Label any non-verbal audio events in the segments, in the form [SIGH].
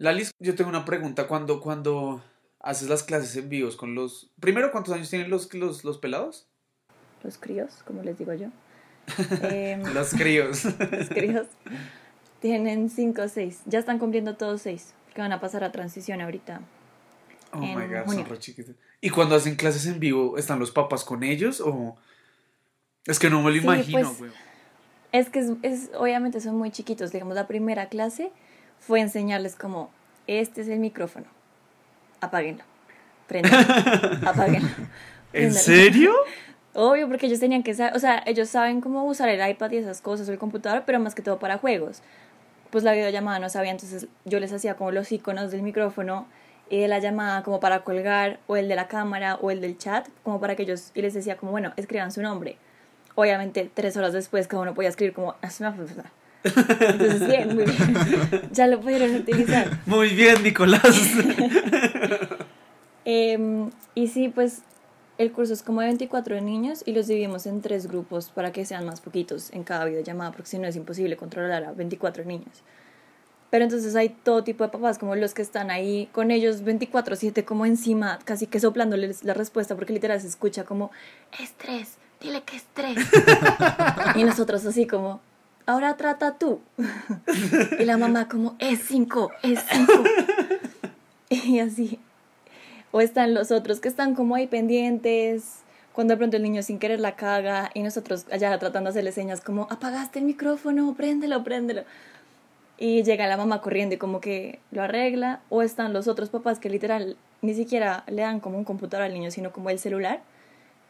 Lalis, yo tengo una pregunta. Cuando, cuando haces las clases en vivos con los... Primero, ¿cuántos años tienen los, los, los pelados? Los críos, como les digo yo. [LAUGHS] Em, los críos. [LAUGHS] los críos. Tienen 5 o 6. Ya están cumpliendo todos 6. Que van a pasar a transición ahorita. Oh my god, son re chiquitos. ¿Y cuando hacen clases en vivo, están los papás con ellos o.? Es que no me lo imagino, pues, Es que es, obviamente son muy chiquitos. Digamos, la primera clase fue enseñarles como: este es el micrófono. Apáguenlo. Prendenlo. [LAUGHS] Apáguenlo. ¿En serio? [LAUGHS] Obvio, porque ellos tenían que saber, o sea, ellos saben cómo usar el iPad y esas cosas o el computador, pero más que todo para juegos. Pues la videollamada no sabía, entonces yo les hacía como los iconos del micrófono y de la llamada como para colgar, o el de la cámara, o el del chat, como para que ellos, y les decía como, bueno, escriban su nombre. Obviamente, tres horas después cada uno podía escribir como, entonces, bien, muy bien. [LAUGHS] Ya lo pudieron utilizar. Muy bien, Nicolás. [LAUGHS] Em, y sí, pues el curso es como de 24 niños y los dividimos en tres grupos para que sean más poquitos en cada videollamada, porque si no es imposible controlar a 24 niños. Pero entonces hay todo tipo de papás, como los que están ahí con ellos 24/7 como encima, casi que soplándoles la respuesta, porque literal se escucha como, estrés, dile que estrés. [LAUGHS] y nosotros así como, ahora trata tú. [LAUGHS] y la mamá como, es 5, es 5. y así. O están los otros que están como ahí pendientes, cuando de pronto el niño sin querer la caga y nosotros allá tratando de hacerle señas como, apagaste el micrófono, préndelo, préndelo. Y llega la mamá corriendo y como que lo arregla. O están los otros papás que literal ni siquiera le dan como un computador al niño, sino como el celular.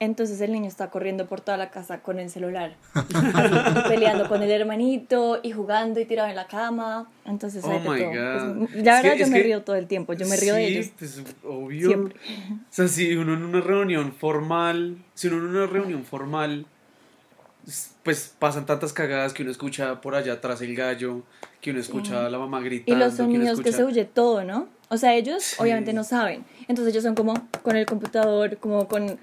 Entonces el niño está corriendo por toda la casa con el celular, [LAUGHS] peleando con el hermanito y jugando y tirado en la cama. Entonces, oh my todo. Pues, la verdad, yo me río todo el tiempo. Yo me río de ellos. Pues, obvio. Siempre. O sea, si uno en una reunión formal, si uno en una reunión formal, pues pasan tantas cagadas que uno escucha por allá atrás el gallo, que uno escucha a la mamá gritando. Y los sonidos que, se oye todo, ¿no? O sea, ellos obviamente no saben. Entonces ellos son como con el computador, como con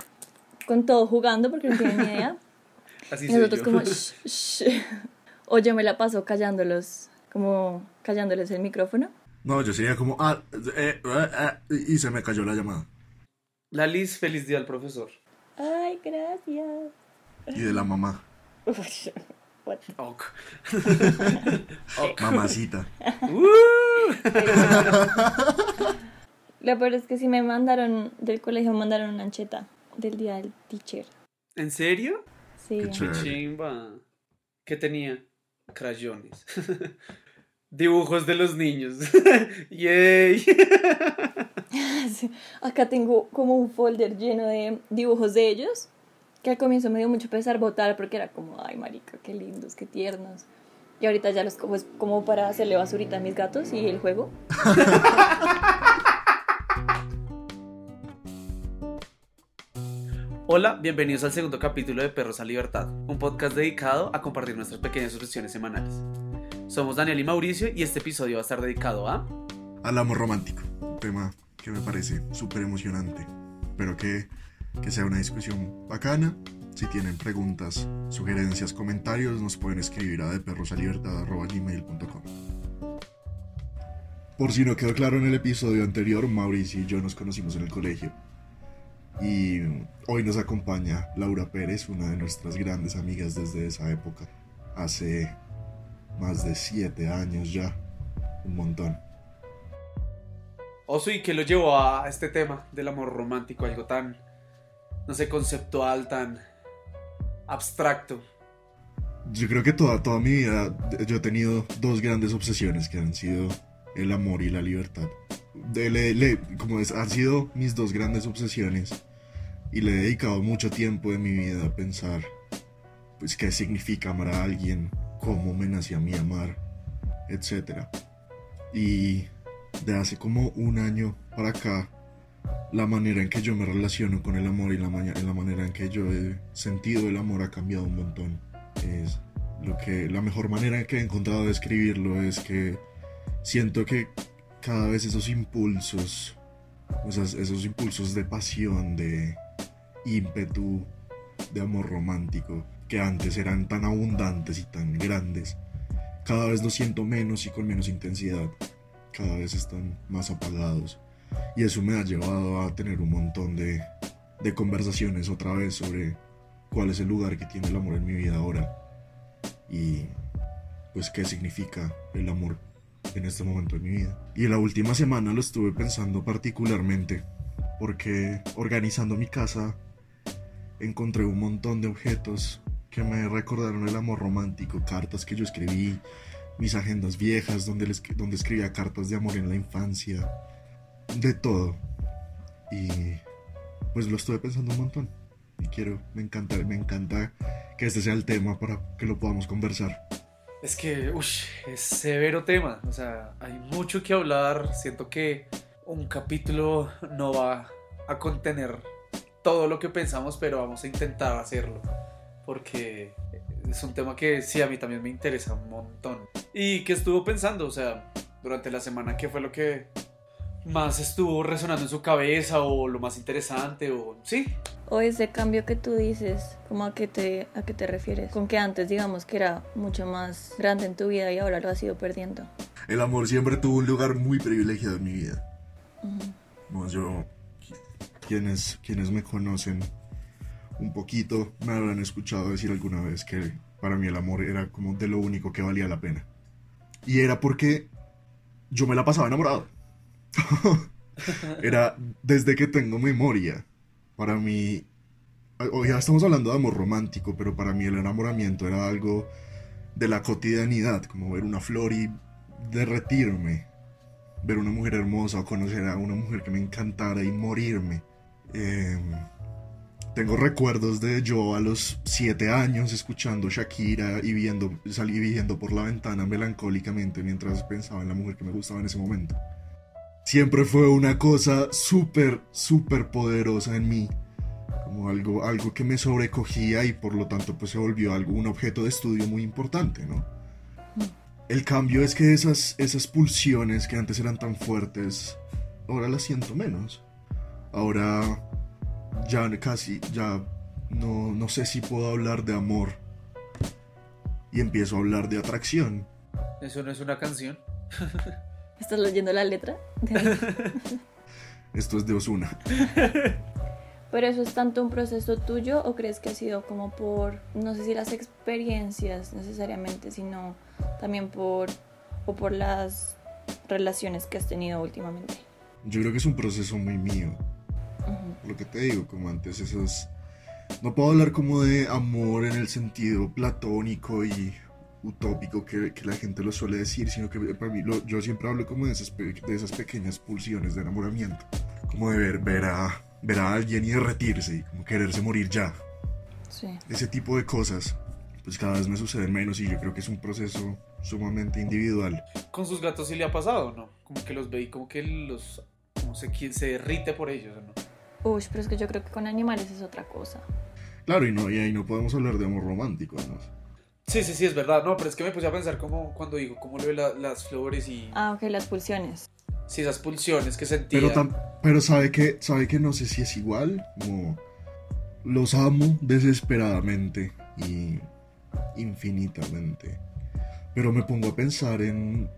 con todo jugando porque no tienen ni idea. [LAUGHS] Así y nosotros como, [LAUGHS] o yo me la paso callándolos, como callándoles el micrófono. No, yo sería como, ah, eh, eh, eh, y se me cayó la llamada. La Liz, feliz día al profesor. Ay, gracias. Y de la mamá. [LAUGHS] Mamacita. Lo peor es que si me mandaron del colegio, me mandaron una ancheta del día del teacher. ¿En serio? Sí. Qué chimba. ¿Qué tenía? Crayones. [LAUGHS] Dibujos de los niños. [LAUGHS] ¡Yay! [LAUGHS] Acá tengo como un folder lleno de dibujos de ellos. Que al comienzo me dio mucho pesar votar porque era como, ay, marica, qué lindos, qué tiernos. Y ahorita ya los cojo como para hacerle basurita a mis gatos y el juego. Hola, bienvenidos al segundo capítulo de Perros a Libertad, un podcast dedicado a compartir nuestras pequeñas reflexiones semanales. Somos Daniel y Mauricio y este episodio va a estar dedicado a... Al amor romántico, un tema que me parece súper emocionante. Espero que, que sea una discusión bacana. Si tienen preguntas, sugerencias, comentarios, nos pueden escribir a deperrosalibertad.gmail.com Por si no quedó claro en el episodio anterior, Mauricio y yo nos conocimos en el colegio y hoy nos acompaña Laura Pérez, una de nuestras grandes amigas desde esa época. Hace más de siete años ya. Un montón. Oso, ¿y qué lo llevó a este tema del amor romántico? Algo tan, no sé, conceptual, tan abstracto. Yo creo que toda, toda mi vida yo he tenido dos grandes obsesiones que han sido el amor y la libertad. De, como es, han sido mis dos grandes obsesiones y le he dedicado mucho tiempo de mi vida a pensar pues qué significa amar a alguien, cómo me nací a mí amar, etc. Y de hace como un año para acá, la manera en que yo me relaciono con el amor y la, la manera en que yo he sentido el amor ha cambiado un montón. Es lo que la mejor manera que he encontrado de escribirlo es que siento que cada vez esos impulsos, esos impulsos de pasión, de ímpetu de amor romántico que antes eran tan abundantes y tan grandes, cada vez lo siento menos y con menos intensidad. cada vez están más apagados. Y eso me ha llevado a tener un montón de, de conversaciones otra vez sobre cuál es el lugar que tiene el amor en mi vida ahora. Y pues qué significa el amor en este momento de mi vida. Y la última semana lo estuve pensando particularmente porque organizando mi casa encontré un montón de objetos que me recordaron el amor romántico, cartas que yo escribí, mis agendas viejas donde, les, donde escribía cartas de amor en la infancia, de todo. Y pues lo estuve pensando un montón. Y quiero, me encanta, me encanta que este sea el tema para que lo podamos conversar. Es que, uff, es severo tema. O sea, hay mucho que hablar. Siento que un capítulo no va a contener todo lo que pensamos, pero vamos a intentar hacerlo. Porque es un tema que sí, a mí también me interesa un montón. ¿Y qué estuvo pensando? O sea, durante la semana, ¿qué fue lo que más estuvo resonando en su cabeza o lo más interesante o sí? O ese cambio que tú dices, ¿cómo a qué te a qué te refieres? Con que antes digamos que era mucho más grande en tu vida y ahora lo has ido perdiendo. El amor siempre tuvo un lugar muy privilegiado en mi vida. No, yo quienes quienes me conocen un poquito me habrán escuchado decir alguna vez que para mí el amor era como de lo único que valía la pena. Y era porque yo me la pasaba enamorado. [LAUGHS] era desde que tengo memoria. Para mí, hoy ya estamos hablando de amor romántico, pero para mí el enamoramiento era algo de la cotidianidad, como ver una flor y derretirme, ver una mujer hermosa o conocer a una mujer que me encantara y morirme. Eh, tengo recuerdos de yo a los siete años escuchando Shakira y viendo, salí viendo por la ventana melancólicamente mientras pensaba en la mujer que me gustaba en ese momento. Siempre fue una cosa súper, súper poderosa en mí. Como algo, algo que me sobrecogía y por lo tanto pues se volvió algo, un objeto de estudio muy importante, ¿no? El cambio es que esas, esas pulsiones que antes eran tan fuertes, ahora las siento menos. Ahora ya casi, ya no, no sé si puedo hablar de amor. Y empiezo a hablar de atracción. ¿Eso no es una canción? [LAUGHS] ¿Estás leyendo la letra? [LAUGHS] Esto es de Osuna. ¿Pero eso es tanto un proceso tuyo o crees que ha sido como por, no sé si las experiencias necesariamente, sino también por, o por las relaciones que has tenido últimamente? Yo creo que es un proceso muy mío. Lo que te digo, como antes, esos... No puedo hablar como de amor en el sentido platónico y utópico que, que la gente lo suele decir, sino que para mí lo, yo siempre hablo como de esas, de esas pequeñas pulsiones de enamoramiento, como de ver, ver, a, ver a alguien y derretirse, y como quererse morir ya. Sí. Ese tipo de cosas, pues cada vez me suceden menos y yo creo que es un proceso sumamente individual. Con sus gatos sí le ha pasado, ¿no? Como que los ve y como que los... No sé quién se derrite por ellos, ¿no? Uy, pero es que yo creo que con animales es otra cosa. Claro, y, no, y ahí no podemos hablar de amor romántico, además. Sí, sí, sí, es verdad. No, pero es que me puse a pensar como cuando digo, cómo le ve la- las flores y... Ah, ok, las pulsiones. Sí, esas pulsiones que sentía. Pero, tam- pero sabe que sabe que no sé si es igual, como los amo desesperadamente y infinitamente. Pero me pongo a pensar en,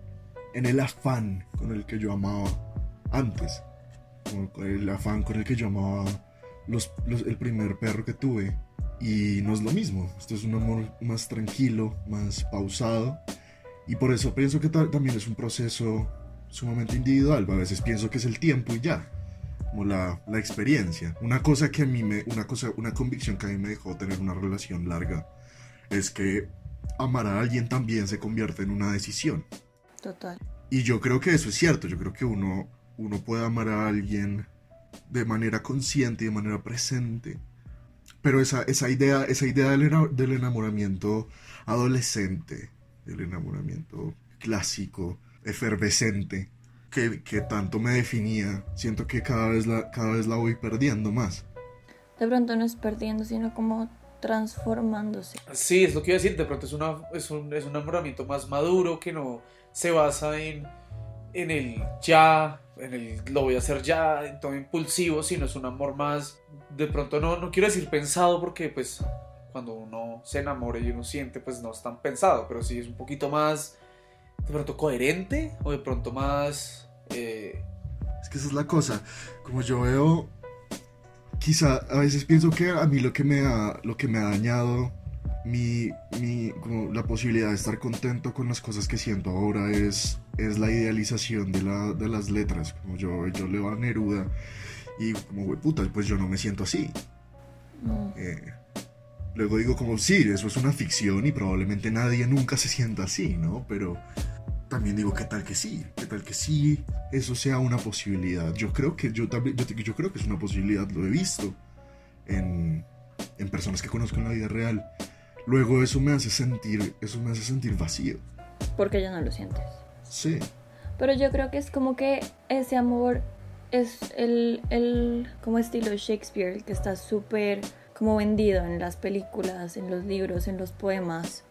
en el afán con el que yo amaba antes. Como el afán con el que yo amaba los, los- el primer perro que tuve. Y no es lo mismo. Esto es un amor más tranquilo, más pausado. Y por eso pienso que ta- también es un proceso sumamente individual. A veces pienso que es el tiempo y ya. Como la, la experiencia. Una cosa que a mí me. Una cosa, una convicción que a mí me dejó tener una relación larga. Es que amar a alguien también se convierte en una decisión. Total. Y yo creo que eso es cierto. Yo creo que uno, uno puede amar a alguien de manera consciente y de manera presente. Pero esa, esa idea, esa idea del, ena- del enamoramiento adolescente, del enamoramiento clásico, efervescente, que, que tanto me definía, siento que cada vez, la, cada vez la voy perdiendo más. De pronto no es perdiendo, sino como transformándose. Sí, es lo que iba a decir. De pronto es, una, es, un, es un enamoramiento más maduro que no se basa en, en el ya, en el lo voy a hacer ya, todo impulsivo, sino es un amor más, de pronto no, no quiero decir pensado porque pues cuando uno se enamora y uno siente pues no es tan pensado, pero sí es un poquito más de pronto coherente o de pronto más... eh, Es que esa es la cosa. Como yo veo, quizá a veces pienso que a mí lo que me ha, lo que me ha dañado mi, mi, como la posibilidad de estar contento con las cosas que siento ahora es, es la idealización de, la, de las letras. Como yo, yo leo a Neruda y como, güey, puta, pues yo no me siento así. Mm. Eh, luego digo como, sí, eso es una ficción y probablemente nadie nunca se sienta así, ¿no? Pero también digo, ¿qué tal que sí? ¿Qué tal que sí eso sea una posibilidad? Yo creo que yo también, yo, yo creo que es una posibilidad, lo he visto en, en personas que conozco en la vida real. Luego eso me hace sentir, eso me hace sentir vacío. Porque ya no lo sientes. Sí. Pero yo creo que es como que ese amor es el, el como estilo Shakespeare, que está súper como vendido en las películas, en los libros, en los poemas.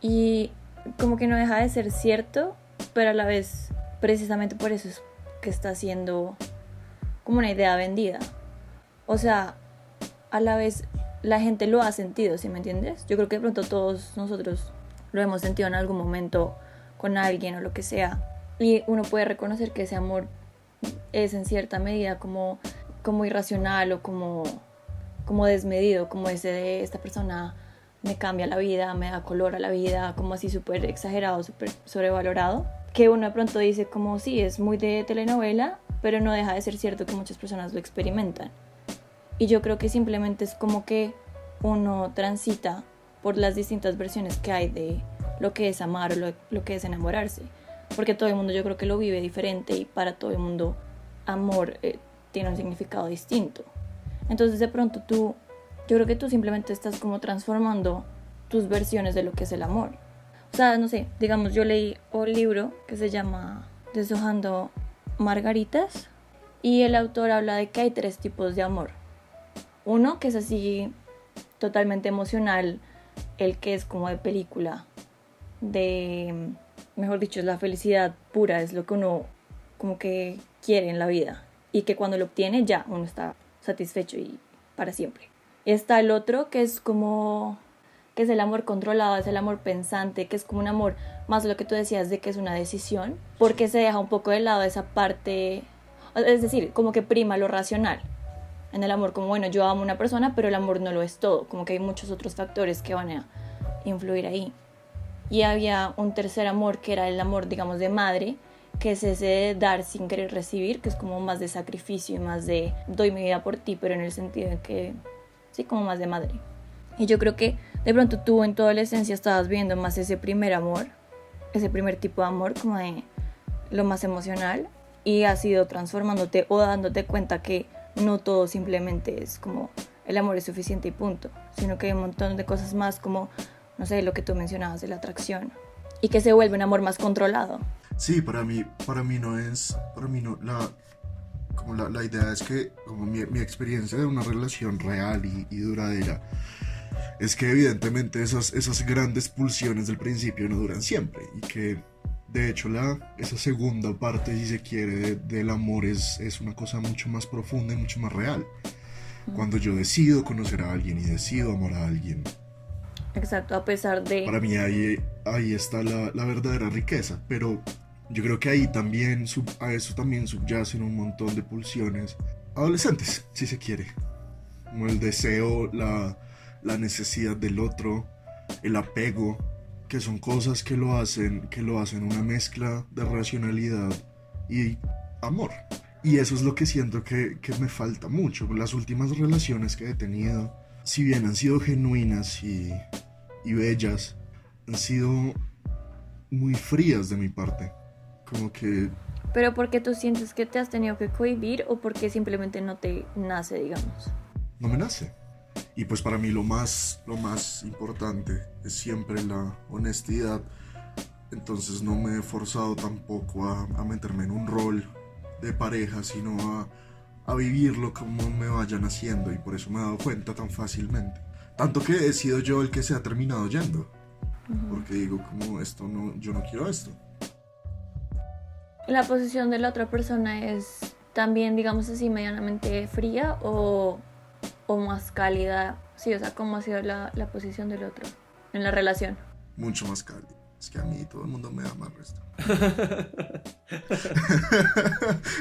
Y como que no deja de ser cierto, pero a la vez, precisamente por eso es que está siendo como una idea vendida. O sea, a la vez la gente lo ha sentido, ¿sí me entiendes? Yo creo que de pronto todos nosotros lo hemos sentido en algún momento con alguien o lo que sea. Y uno puede reconocer que ese amor es en cierta medida como, como irracional o como, como desmedido, como ese de esta persona me cambia la vida, me da color a la vida, como así súper exagerado, súper sobrevalorado. Que uno de pronto dice como sí, es muy de telenovela, pero no deja de ser cierto que muchas personas lo experimentan. Y yo creo que simplemente es como que uno transita por las distintas versiones que hay de lo que es amar o lo, lo que es enamorarse. Porque todo el mundo yo creo que lo vive diferente y para todo el mundo amor eh, tiene un significado distinto. Entonces de pronto tú, yo creo que tú simplemente estás como transformando tus versiones de lo que es el amor. O sea, no sé, digamos, yo leí un libro que se llama Deshojando Margaritas y el autor habla de que hay tres tipos de amor. Uno que es así totalmente emocional, el que es como de película, de, mejor dicho, es la felicidad pura, es lo que uno como que quiere en la vida y que cuando lo obtiene ya uno está satisfecho y para siempre. Y está el otro que es como que es el amor controlado, es el amor pensante, que es como un amor más lo que tú decías de que es una decisión, porque se deja un poco de lado esa parte, es decir, como que prima lo racional. En el amor, como bueno, yo amo a una persona, pero el amor no lo es todo, como que hay muchos otros factores que van a influir ahí. Y había un tercer amor que era el amor, digamos, de madre, que es ese de dar sin querer recibir, que es como más de sacrificio y más de doy mi vida por ti, pero en el sentido de que, sí, como más de madre. Y yo creo que de pronto tú en tu adolescencia estabas viendo más ese primer amor, ese primer tipo de amor, como de lo más emocional, y has ido transformándote o dándote cuenta que no todo simplemente es como el amor es suficiente y punto, sino que hay un montón de cosas más como, no sé, lo que tú mencionabas de la atracción, y que se vuelve un amor más controlado. Sí, para mí, para mí no es, para mí no, la, como la, la idea es que, como mi, mi experiencia de una relación real y, y duradera, es que evidentemente esas, esas grandes pulsiones del principio no duran siempre y que de hecho la, esa segunda parte, si se quiere, de- del amor es, es una cosa mucho más profunda y mucho más real. Cuando yo decido conocer a alguien y decido amar a alguien, Exacto, a pesar de... para mí ahí, ahí está la, la verdadera riqueza, pero yo creo que ahí también, sub- a eso también subyacen un montón de pulsiones adolescentes, si se quiere. Como el deseo, la, la necesidad del otro, el apego, que son cosas que lo hacen, que lo hacen una mezcla de racionalidad y amor. Y eso es lo que siento que, que me falta mucho. Las últimas relaciones que he tenido, si bien han sido genuinas y, y bellas, han sido muy frías de mi parte. Como que Pero porque tú sientes que te has tenido que cohibir o porque simplemente no te nace, digamos. no me nace. Y pues para mí lo más, lo más importante es siempre la honestidad. Entonces no me he forzado tampoco a, a meterme en un rol de pareja, sino a, a vivirlo como me vayan haciendo. Y por eso me he dado cuenta tan fácilmente. Tanto que he sido yo el que se ha terminado yendo. Porque digo, como esto no, yo no quiero esto. ¿La posición de la otra persona es también, digamos así, medianamente fría o, o más cálida? Sí, o sea, ¿cómo ha sido la, la posición del otro en la relación? Mucho más cálido. Es que a mí todo el mundo me ama el resto. [LAUGHS]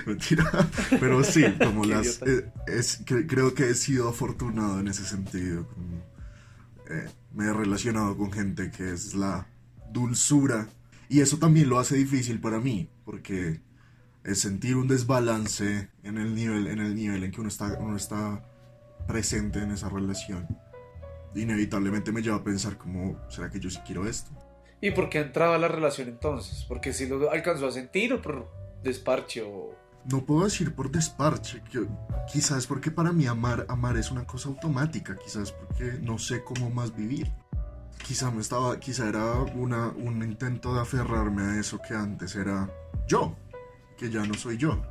Mentira. Pero sí, como Qué las. eh, es, que- creo que he sido afortunado en ese sentido. como, eh, me he relacionado con gente que es la dulzura. Y eso también lo hace difícil para mí. Porque es sentir un desbalance en el nivel en, el nivel en que uno está, uno está presente en esa relación. Inevitablemente me lleva a pensar como, ¿será que yo sí quiero esto? ¿Y por qué entraba a la relación entonces? Porque si lo alcanzó a sentir o por desparche o... No puedo decir por desparche, que- quizás porque para mí amar, amar es una cosa automática, quizás porque no sé cómo más vivir. Quizá me estaba, quizá era una, un intento de aferrarme a eso que antes era yo, que ya no soy yo.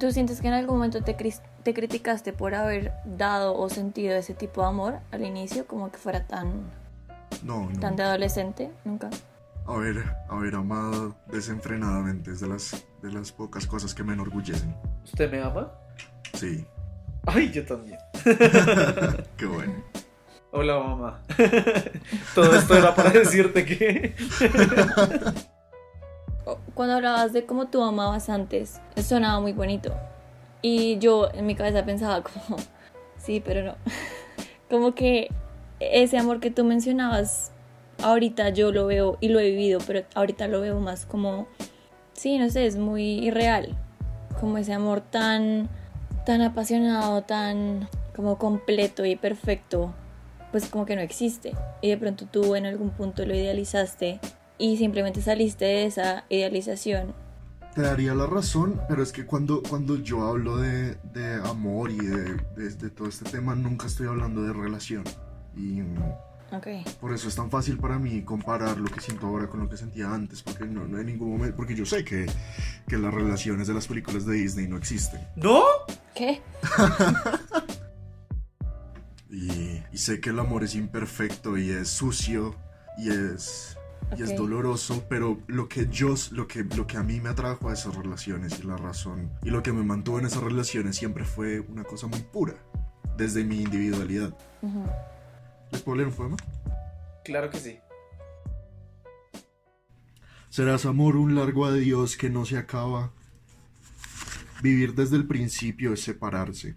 ¿Tú sientes que en algún momento te, te criticaste por haber dado o sentido ese tipo de amor al inicio, como que fuera tan, No, no. tan de adolescente? Nunca. Haber, haber amado desenfrenadamente es de las, de las pocas cosas que me enorgullecen. ¿Usted me ama? Sí, Ay, yo también. [LAUGHS] qué bueno. Hola mamá. [LAUGHS] Todo esto era para decirte que... [LAUGHS] Cuando hablabas de cómo tú amabas antes, sonaba muy bonito. Y yo en mi cabeza pensaba como, [LAUGHS] sí, pero no. [LAUGHS] Como que ese amor que tú mencionabas, ahorita yo lo veo y lo he vivido, pero ahorita lo veo más como, sí, no sé, es muy irreal. Como ese amor tan, tan apasionado, tan como completo y perfecto, pues como que no existe. Y de pronto tú en algún punto lo idealizaste y simplemente saliste de esa idealización. Te daría la razón, pero es que cuando, cuando yo hablo de, de amor y de, de- de todo este tema, nunca estoy hablando de relación. Y mm, Ok. por eso es tan fácil para mí comparar lo que siento ahora con lo que sentía antes, porque no, no hay ningún momento, porque yo sé que, que las relaciones de las películas de Disney no existen. ¿No? ¿Qué? [LAUGHS] Y, y sé que el amor es imperfecto y es sucio y es, y es doloroso, pero lo que yo, lo que, lo que a mí me atrajo a esas relaciones y la razón y lo que me mantuvo en esas relaciones siempre fue una cosa muy pura, desde mi individualidad. ¿Les puedo leer un poema? Claro que sí. Serás amor un largo adiós que no se acaba. Vivir desde el principio es separarse.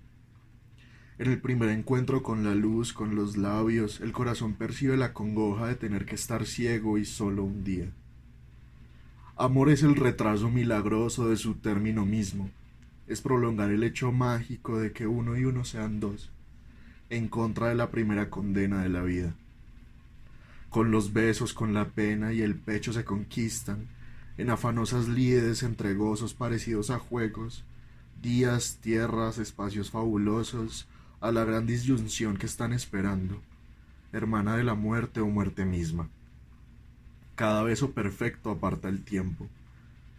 En el primer encuentro con la luz, con los labios, el corazón percibe la congoja de tener que estar ciego y solo un día. Amor es el retraso milagroso de su término mismo. Es prolongar el hecho mágico de que uno y uno sean dos, en contra de la primera condena de la vida. Con los besos, con la pena y el pecho se conquistan, en afanosas lides entre gozos parecidos a juegos, días, tierras, espacios fabulosos, a la gran disyunción que están esperando, hermana de la muerte o muerte misma. Cada beso perfecto aparta el tiempo,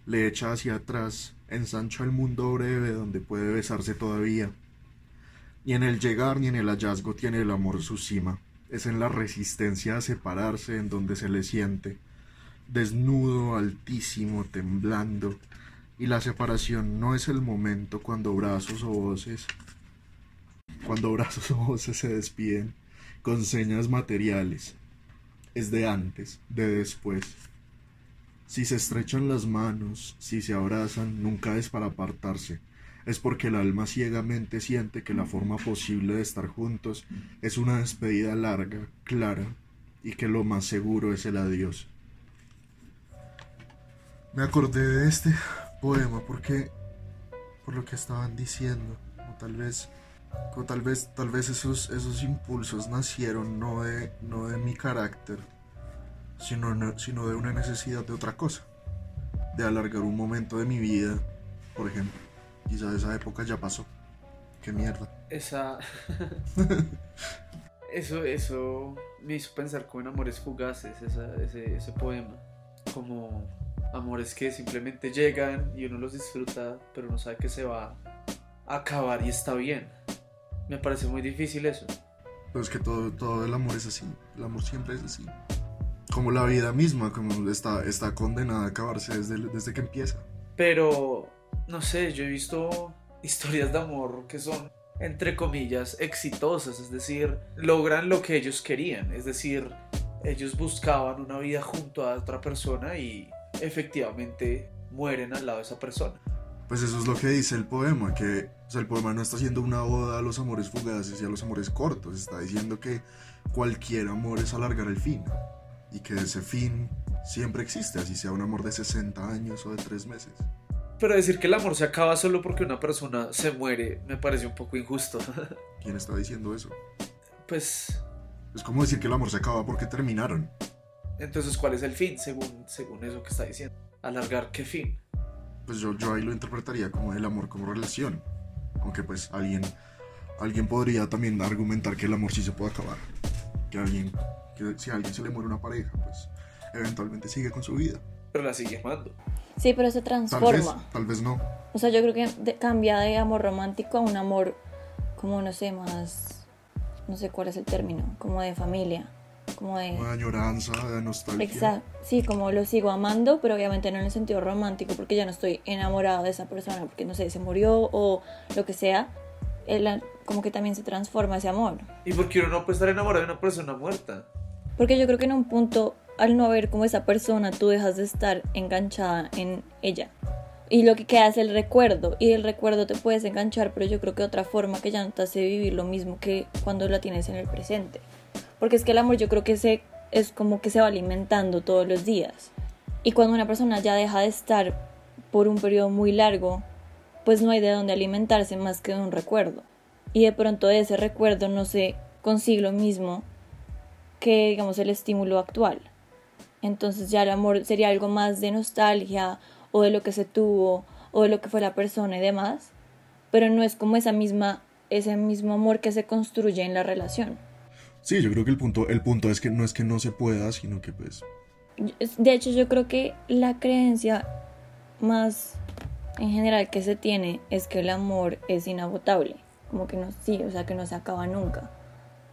le echa hacia atrás, ensancha el mundo breve donde puede besarse todavía. Ni en el llegar ni en el hallazgo tiene el amor su cima, es en la resistencia a separarse en donde se le siente, desnudo, altísimo, temblando, y la separación no es el momento cuando brazos o voces, cuando brazos o voces se despiden con señas materiales, es de antes, de después. Si se estrechan las manos, si se abrazan, nunca es para apartarse, es porque el alma ciegamente siente que la forma posible de estar juntos es una despedida larga, clara, y que lo más seguro es el adiós. Me acordé de este poema porque por lo que estaban diciendo, o tal vez o tal vez tal vez esos esos impulsos nacieron no de no de mi carácter, sino no- sino de una necesidad de otra cosa, de alargar un momento de mi vida, por ejemplo. Quizá esa época ya pasó. Qué mierda. Esa... [LAUGHS] eso, eso me hizo pensar como en Amores Fugaces, esa- ese, ese poema. Como amores que simplemente llegan y uno los disfruta, pero no sabe que se va a acabar y está bien. Me parece muy difícil eso. Pero es que todo, todo el amor es así. El amor siempre es así. Como la vida misma, como está, está condenada a acabarse desde, desde que empieza. Pero, no sé, yo he visto historias de amor que son, entre comillas, exitosas, es decir, logran lo que ellos querían, es decir, ellos buscaban una vida junto a otra persona y efectivamente mueren al lado de esa persona. Pues eso es lo que dice el poema, que o sea, el poema no está haciendo una oda a los amores fugaces y a los amores cortos, está diciendo que cualquier amor es alargar el fin y que ese fin siempre existe, así sea un amor de 60 años o de 3 meses. Pero decir que el amor se acaba solo porque una persona se muere me parece un poco injusto. [LAUGHS] ¿Quién está diciendo eso? pues Es como decir que el amor se acaba porque terminaron. entonces ¿cuál es el fin según, según eso que está diciendo? ¿Alargar qué fin? Pues yo, yo ahí lo interpretaría como el amor como relación. Aunque pues alguien, alguien podría también argumentar que el amor sí se puede acabar. Que alguien, que si a alguien se le muere una pareja, pues eventualmente sigue con su vida. Pero la sigue amando. Sí, pero se Tal vez, transforma. tal vez no. O sea, yo creo que de- cambia de amor romántico a un amor como, no sé, más... No sé cuál es el término. Como de familia. Como de... Una añoranza, de nostalgia. Exacto. Sí, como lo sigo amando, pero obviamente no en el sentido romántico, porque ya no estoy enamorado de esa persona, porque no sé, se murió o lo que sea. El- como que también se transforma ese amor. ¿Y por qué uno no puede estar enamorado de una persona muerta? Porque yo creo que en un punto, al no ver como esa persona, tú dejas de estar enganchada en ella. Y lo que queda es el recuerdo. Y del recuerdo te puedes enganchar, pero yo creo que otra forma que ya no te hace vivir lo mismo que cuando la tienes en el presente. Porque es que el amor yo creo que se, es como que se va alimentando todos los días. Y cuando una persona ya deja de estar por un periodo muy largo, pues no hay de dónde alimentarse más que de un recuerdo. Y de pronto de ese recuerdo no se consigue lo mismo que digamos el estímulo actual. Entonces ya el amor sería algo más de nostalgia o de lo que se tuvo o de lo que fue la persona y demás, pero no es como esa misma ese mismo amor que se construye en la relación. Sí, yo creo que el punto, el punto es que no es que no se pueda, sino que pues De hecho, yo creo que la creencia más en general que se tiene es que el amor es inagotable, como que no sí, o sea, que no se acaba nunca.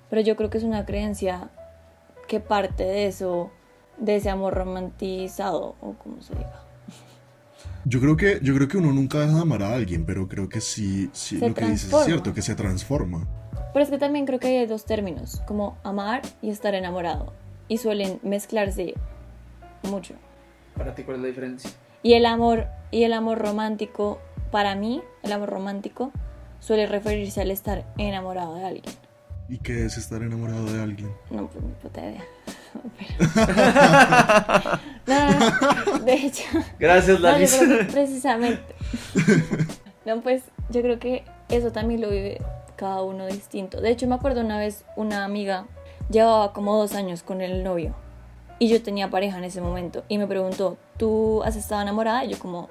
Pero yo creo que es una creencia que parte de eso, de ese amor romantizado o como se diga. Yo creo que, yo creo que uno nunca deja de amar a alguien, pero creo que sí, sí lo que dices es cierto, que se transforma. Pero es que también creo que hay dos términos, como amar y estar enamorado, y suelen mezclarse mucho. ¿Para ti cuál es la diferencia? Y el amor y el amor romántico, para mí, el amor romántico suele referirse al estar enamorado de alguien. ¿Y qué es estar enamorado de alguien? No, pues ni puta idea. [LAUGHS] Pero- [LAUGHS] no, no, no, de hecho, Gracias, no, que precisamente. [LAUGHS] No, pues yo creo que eso también lo vive cada uno distinto. De hecho, me acuerdo una vez una amiga llevaba como dos años con el novio y yo tenía pareja en ese momento y me preguntó, ¿tú has estado enamorada? Y yo como,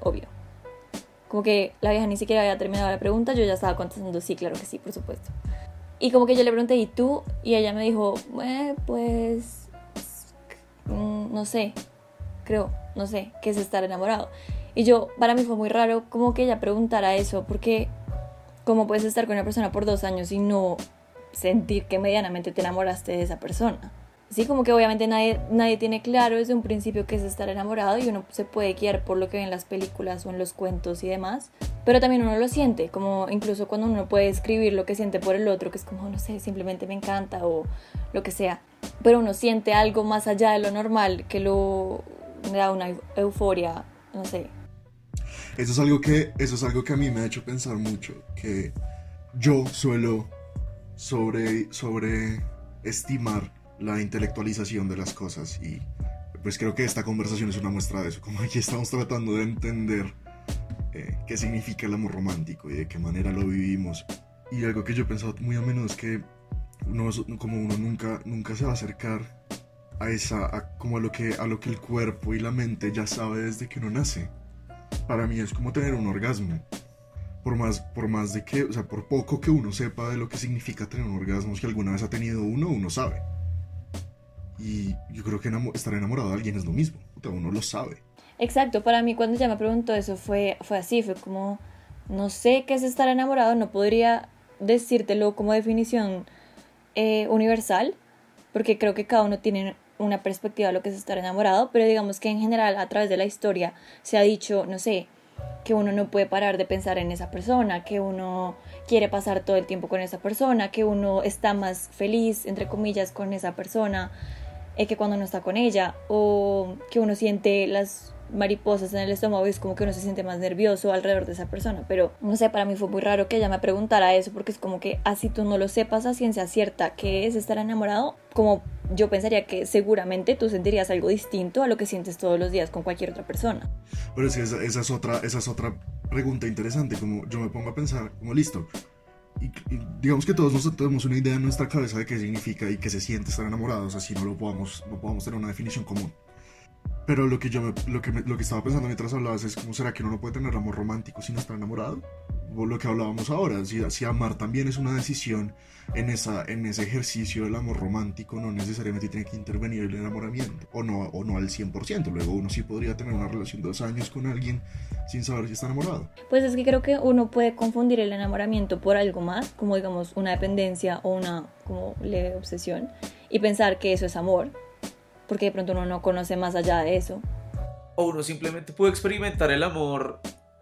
obvio. Como que la vieja ni siquiera había terminado la pregunta, yo ya estaba contestando, sí, claro que sí, por supuesto. Y como que yo le pregunté, ¿y tú? Y ella me dijo, "Eh, pues, mm, no sé, creo, no sé, qué es estar enamorado. Y yo, para mí fue muy raro como que ella preguntara eso, porque ¿cómo puedes estar con una persona por dos años y no sentir que medianamente te enamoraste de esa persona? Sí, como que obviamente nadie, nadie tiene claro desde un principio qué es estar enamorado y uno se puede guiar por lo que ve en las películas o en los cuentos y demás, pero también uno lo siente, como incluso cuando uno puede escribir lo que siente por el otro, que es como, no sé, simplemente me encanta o lo que sea, pero uno siente algo más allá de lo normal que lo da una eu- euforia, no sé, Eso es algo que, eso es algo que a mí me ha hecho pensar mucho, que yo suelo sobre, sobreestimar la intelectualización de las cosas y pues creo que esta conversación es una muestra de eso, como aquí estamos tratando de entender eh, qué significa el amor romántico y de qué manera lo vivimos. Y algo que yo he pensado muy a menudo es que uno, como uno nunca, nunca se va a acercar a esa, a, como a lo, que, a lo que el cuerpo y la mente ya sabe desde que uno nace para mí es como tener un orgasmo. Por más, por más de que, o sea, por poco que uno sepa de lo que significa tener un orgasmo, si alguna vez ha tenido uno, uno sabe. Y yo creo que estar enamorado de alguien es lo mismo. Uno lo sabe. Exacto, para mí cuando ella me preguntó eso fue, fue así, fue como, no sé qué es estar enamorado, no podría decírtelo como definición eh, universal, porque creo que cada uno tiene una perspectiva de lo que es estar enamorado, pero digamos que en general a través de la historia se ha dicho, no sé, que uno no puede parar de pensar en esa persona, que uno quiere pasar todo el tiempo con esa persona, que uno está más feliz, entre comillas, con esa persona, eh, que cuando uno está con ella o que uno siente las mariposas en el estómago y es como que uno se siente más nervioso alrededor de esa persona. Pero no sé, para mí fue muy raro que ella me preguntara eso porque es como que así tú no lo sepas a ciencia cierta que es estar enamorado, como yo pensaría que seguramente tú sentirías algo distinto a lo que sientes todos los días con cualquier otra persona. Pero sí, esa, es otra, esa es otra pregunta interesante, como yo me pongo a pensar, como listo, y digamos que todos nosotros tenemos una idea en nuestra cabeza de qué significa y qué se siente estar enamorados, así no lo podamos, no podamos tener una definición común. Pero lo que yo me- lo que, me- lo que estaba pensando mientras hablabas es cómo será que uno no puede tener amor romántico sin estar enamorado. O lo que hablábamos ahora, si, si amar también es una decisión en, esa, en ese ejercicio del amor romántico, no necesariamente tiene que intervenir el enamoramiento, o no, o no al 100%. Luego uno sí podría tener una relación dos años con alguien sin saber si está enamorado. Pues es que creo que uno puede confundir el enamoramiento por algo más, como digamos una dependencia o una como leve obsesión, y pensar que eso es amor, porque de pronto uno no conoce más allá de eso. O uno simplemente puede experimentar el amor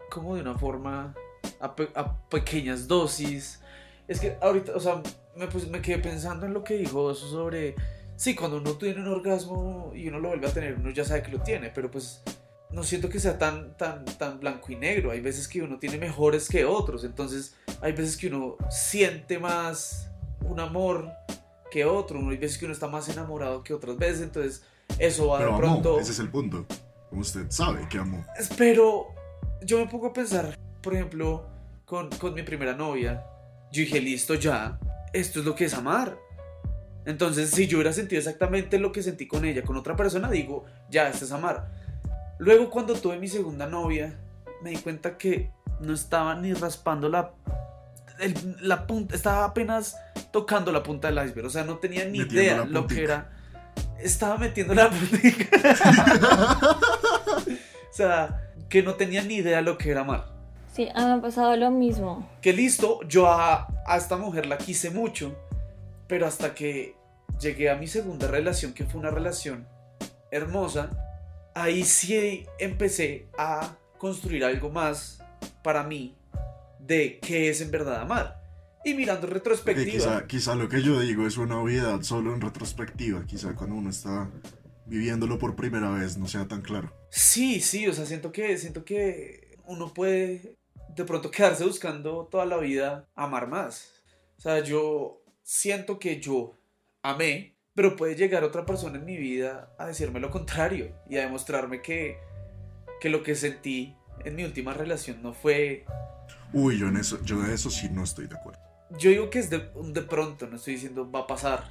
como de una forma a, pe- a pequeñas dosis. Es que ahorita, o sea, me, pues, me quedé pensando en lo que dijo eso sobre... Sí, cuando uno tiene un orgasmo y uno lo vuelve a tener, uno ya sabe que lo tiene, pero pues no siento que sea tan, tan, tan blanco y negro. Hay veces que uno tiene mejores que otros, entonces hay veces que uno siente más un amor que otro, hay veces que uno está más enamorado que otras veces, entonces eso va Pero de amó, pronto... ese es el punto. Como usted sabe que amó. Pero yo me pongo a pensar, por ejemplo, con, con mi primera novia. Yo dije, listo, ya, esto es lo que es amar. Entonces, si yo hubiera sentido exactamente lo que sentí con ella, con otra persona, digo, ya, esto es amar. Luego, cuando tuve mi segunda novia, me di cuenta que no estaba ni raspando la, el- la punta, estaba apenas tocando la punta del iceberg. O sea, no tenía ni Metiendo idea lo que era. Estaba metiendo la puntica. [LAUGHS] O sea, que no tenía ni idea lo que era amar. Sí, a mí me ha pasado lo mismo. Que listo, yo a, a esta mujer la quise mucho, pero hasta que llegué a mi segunda relación, que fue una relación hermosa, ahí sí empecé a construir algo más para mí de qué es en verdad amar. Y mirando retrospectiva, quizá, quizá lo que yo digo es una obviedad solo en retrospectiva. Quizá cuando uno está viviéndolo por primera vez no sea tan claro. Sí, sí, o sea, siento que, siento que uno puede de pronto quedarse buscando toda la vida amar más. O sea, yo siento que yo amé, pero puede llegar otra persona en mi vida a decirme lo contrario y a demostrarme que, que lo que sentí en mi última relación no fue... Uy, yo en eso, yo de eso sí no estoy de acuerdo. Yo digo que es de, de pronto, no estoy diciendo va a pasar.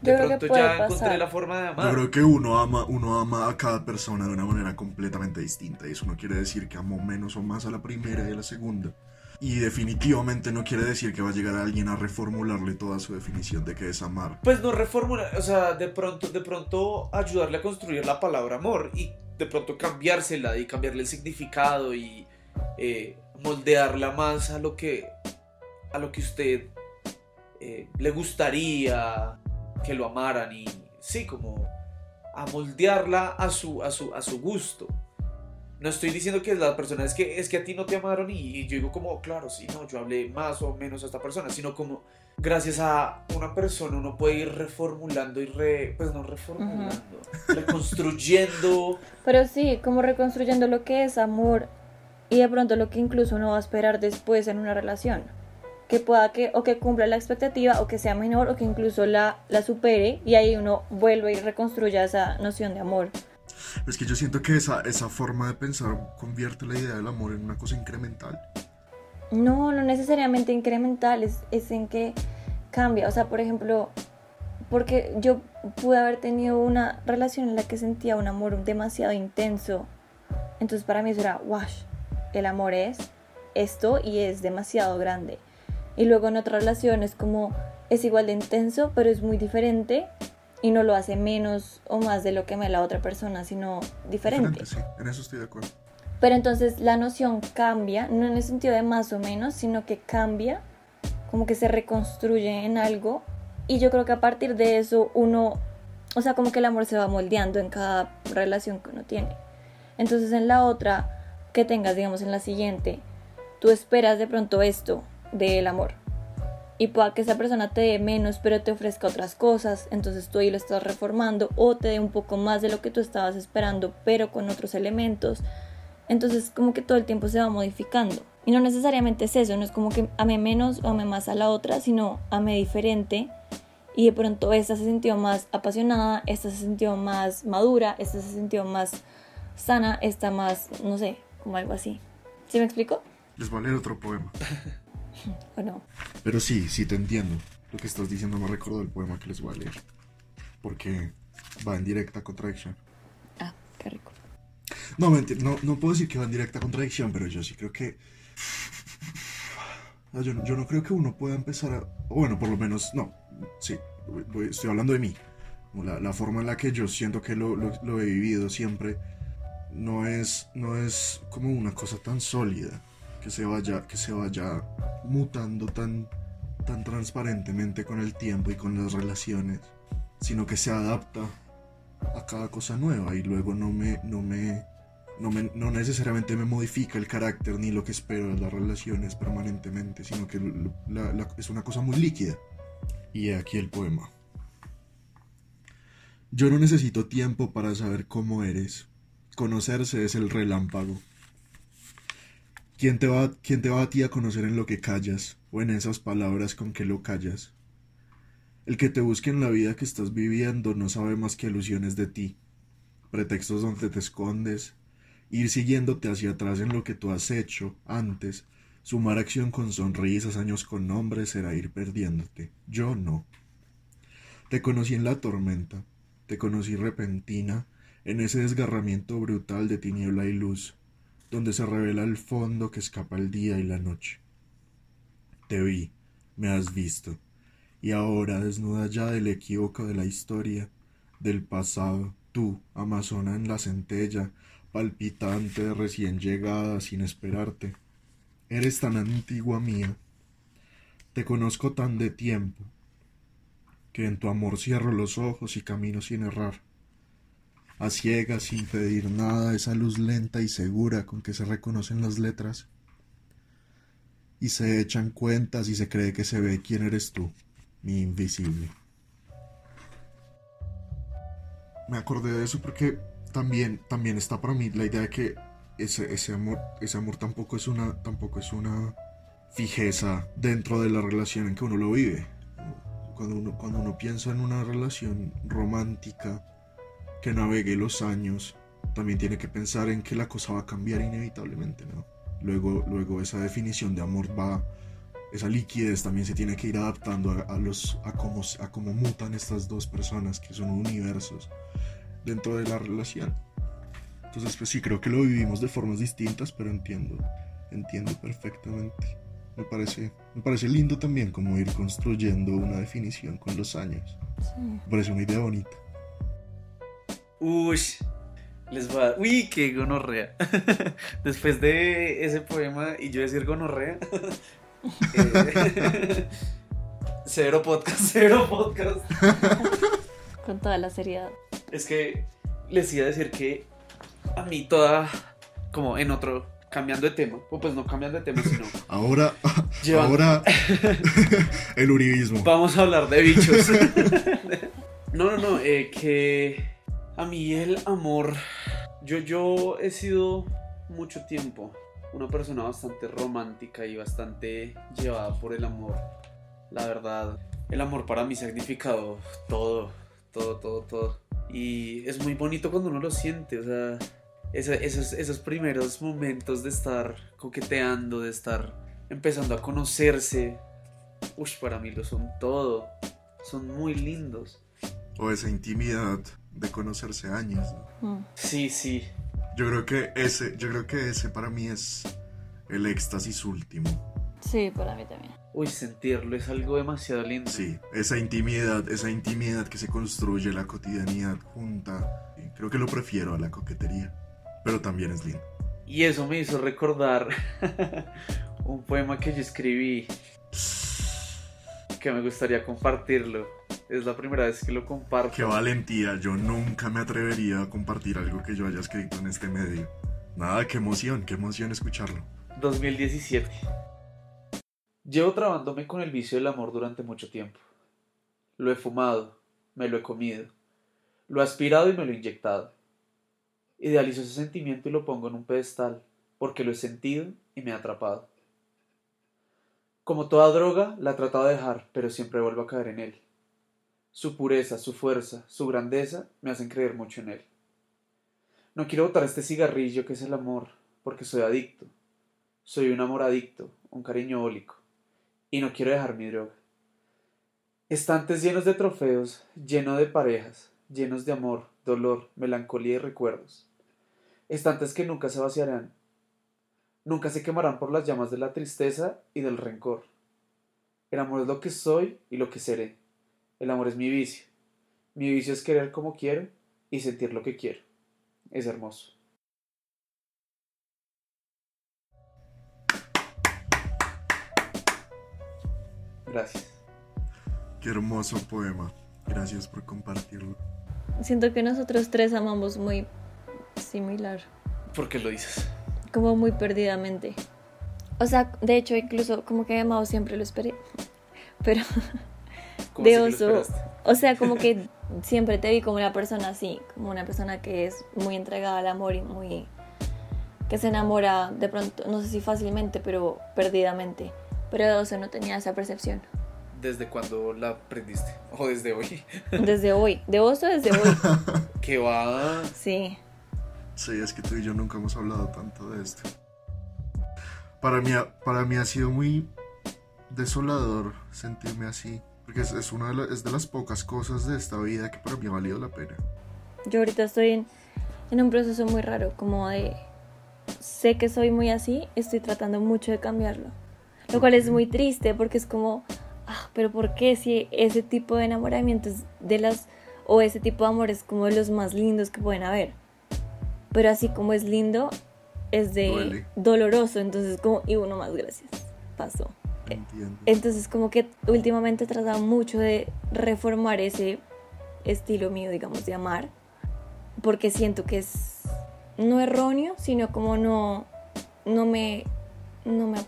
De Yo pronto ya encontré pasar. la forma de Yo amar. creo que uno ama, uno ama a cada persona de una manera completamente distinta. Y eso no quiere decir que amó menos o más a la primera y a la segunda. Y definitivamente no quiere decir que va a llegar alguien a reformularle toda su definición de qué es amar. Pues no reformular, o sea, de pronto, de pronto ayudarle a construir la palabra amor y de pronto cambiársela y cambiarle el significado y eh, moldearla más a lo que a lo que usted eh, le gustaría que lo amaran y sí, como a moldearla a su, a su, a su gusto. No estoy diciendo que la persona es que es que a ti no te amaron y, y yo digo como, claro, sí, no, yo hablé más o menos a esta persona, sino como gracias a una persona uno puede ir reformulando y re, pues no reformulando, reconstruyendo. [LAUGHS] Pero sí, como reconstruyendo lo que es amor y de pronto lo que incluso uno va a esperar después en una relación. Que pueda que o que cumpla la expectativa o que sea menor o que incluso la, la supere y ahí uno vuelve y reconstruya esa noción de amor. Es que yo siento que esa, esa forma de pensar convierte la idea del amor en una cosa incremental. No, no necesariamente incremental, es, es en que cambia. O sea, por ejemplo, porque yo pude haber tenido una relación en la que sentía un amor demasiado intenso. Entonces para mí eso era, wash, el amor es esto y es demasiado grande. Y luego en otra relación es como, es igual de intenso, pero es muy diferente y no lo hace menos o más de lo que me la otra persona, sino diferente. sí, en eso estoy de acuerdo. Pero entonces la noción cambia, no en el sentido de más o menos, sino que cambia, como que se reconstruye en algo. Y yo creo que a partir de eso uno, o sea, como que el amor se va moldeando en cada relación que uno tiene. Entonces en la otra que tengas, digamos, en la siguiente, tú esperas de pronto esto del amor. y pueda que esa persona te dé menos pero te ofrezca otras cosas, entonces tú ahí lo estás reformando o te dé un poco más de lo que tú estabas esperando pero con otros elementos. Entonces como que todo el tiempo se va modificando. Y no necesariamente es eso, no es como que ame menos o ame más a la otra, sino ame diferente. Y de pronto esta se sintió más apasionada, esta se sintió más madura, esta se sintió más sana, esta más, no sé, como algo así. ¿Sí me explico? Les voy a leer otro poema. ¿O no? Pero sí, sí te entiendo. Lo que estás diciendo me recuerdo del poema que les voy a leer. Porque va en directa contradicción. Ah, qué rico. No, mentira, no, no puedo decir que va en directa contradicción, pero yo sí creo que. No, Yo, no- yo no creo que uno pueda empezar a. Bueno, por lo menos, no. Sí, voy- estoy hablando de mí. La, la forma en la que yo siento que lo, lo- lo he vivido siempre no es, no es como una cosa tan sólida que se vaya, que se vaya mutando tan, tan transparentemente con el tiempo y con las relaciones, sino que se adapta a cada cosa nueva y luego no me, no me, no me, no necesariamente me modifica el carácter ni lo que espero de las relaciones permanentemente, sino que es una cosa muy líquida. Y aquí el poema. Yo no necesito tiempo para saber cómo eres. Conocerse es el relámpago. ¿Quién te, va, ¿Quién te va a ti a conocer en lo que callas o en esas palabras con que lo callas? El que te busque en la vida que estás viviendo no sabe más que alusiones de ti, pretextos donde te escondes, ir siguiéndote hacia atrás en lo que tú has hecho antes, sumar acción con sonrisas, años con nombres, será ir perdiéndote. Yo no. Te conocí en la tormenta, te conocí repentina, en ese desgarramiento brutal de tiniebla y luz, donde se revela el fondo que escapa el día y la noche. Te vi, me has visto, y ahora desnuda ya del equívoco de la historia, del pasado, tú, amazona en la centella, palpitante, recién llegada, sin esperarte. Eres tan antigua mía, te conozco tan de tiempo, que en tu amor cierro los ojos y camino sin errar a ciegas sin pedir nada, esa luz lenta y segura con que se reconocen las letras. Y se echan cuentas y se cree que se ve quién eres tú, mi invisible. Me acordé de eso porque también, también está para mí la idea de que ese, ese amor, ese amor tampoco es una, tampoco es una fijeza dentro de la relación en que uno lo vive. Cuando uno, cuando uno piensa en una relación romántica, que navegue los años, también tiene que pensar en que la cosa va a cambiar inevitablemente, ¿no? Luego, luego esa definición de amor va, esa liquidez también se tiene que ir adaptando a, a los, a cómo, a cómo mutan estas dos personas que son universos dentro de la relación. Entonces, pues sí, creo que lo vivimos de formas distintas, pero entiendo, entiendo perfectamente. Me parece, me parece lindo también como ir construyendo una definición con los años. Sí. Me parece una idea bonita. Uy, les va. Uy, qué gonorrea. [LAUGHS] Después de ese poema y yo decir gonorrea. [LAUGHS] eh, [LAUGHS] cero podcast, cero podcast. Con toda la seriedad. Es que les iba a decir que a mí toda, como en otro, cambiando de tema, o pues no cambiando de tema, sino Ahora, ahora el uribismo. vamos a hablar de bichos. no, no, no, eh, que a mí el amor, yo, yo he sido mucho tiempo una persona bastante romántica y bastante llevada por el amor. La verdad, el amor para mí ha significado todo, todo, todo, todo. Y es muy bonito cuando uno lo siente, o sea, esos, esos primeros momentos de estar coqueteando, de estar empezando a conocerse, uy, para mí lo son todo. Son muy lindos. O esa intimidad de conocerse años. ¿no? Mm. Sí, sí. Yo creo que ese, yo creo que ese para mí es el éxtasis último. Sí, para mí también. Uy, sentirlo es algo demasiado lindo. Sí, esa intimidad, esa intimidad que se construye la cotidianidad junta. Creo que lo prefiero a la coquetería. Pero también es lindo. Y eso me hizo recordar [LAUGHS] un poema que yo escribí que me gustaría compartirlo. Es la primera vez que lo comparto. Qué valentía, yo nunca me atrevería a compartir algo que yo haya escrito en este medio. Nada, qué emoción, qué emoción escucharlo. 2017. Llevo trabándome con el vicio del amor durante mucho tiempo. Lo he fumado, me lo he comido, lo he aspirado y me lo he inyectado. Idealizo ese sentimiento y lo pongo en un pedestal, porque lo he sentido y me ha atrapado. Como toda droga, la he tratado de dejar, pero siempre vuelvo a caer en él. Su pureza, su fuerza, su grandeza me hacen creer mucho en él. No quiero botar este cigarrillo que es el amor, porque soy adicto. Soy un amor adicto, un cariño ólico. Y no quiero dejar mi droga. Estantes llenos de trofeos, llenos de parejas, llenos de amor, dolor, melancolía y recuerdos. Estantes que nunca se vaciarán, nunca se quemarán por las llamas de la tristeza y del rencor. El amor es lo que soy y lo que seré. El amor es mi vicio. Mi vicio es querer como quiero y sentir lo que quiero. Es hermoso. Gracias. Qué hermoso poema. Gracias por compartirlo. Siento que nosotros tres amamos muy similar, ¿Por qué lo dices? como muy perdidamente. O sea, de hecho, incluso como que he amado siempre lo esperé. Pero, ¿Cómo [LAUGHS] De oso. o sea, como que [LAUGHS] siempre te vi como una persona así, como una persona que es muy entregada al amor y muy. que se enamora de pronto, no sé si fácilmente, pero perdidamente. Pero de oso no tenía esa percepción. ¿Desde cuándo la aprendiste? [LAUGHS] ¿O desde hoy? [LAUGHS] Desde hoy. De oso desde hoy. ¿Qué va? Sí. Sí, es que tú y yo nunca hemos hablado tanto de esto. Para mí, para mí ha sido muy desolador sentirme así. Porque es, es una de, la- es de las pocas cosas de esta vida que para mí ha valido la pena. Yo ahorita estoy en, en un proceso muy raro, como de... Sé que soy muy así, estoy tratando mucho de cambiarlo. Lo cual es muy triste porque es como... Ah, pero ¿por qué si ese tipo de enamoramiento es de las... o ese tipo de amor es como de los más lindos que pueden haber? Pero así como es lindo, es de Duele. doloroso, entonces como... Y uno más, gracias. Pasó. Entiendo. Entonces como que últimamente he tratado mucho de reformar ese estilo mío, digamos, de amar, porque siento que es no erróneo, sino como no, no me, no me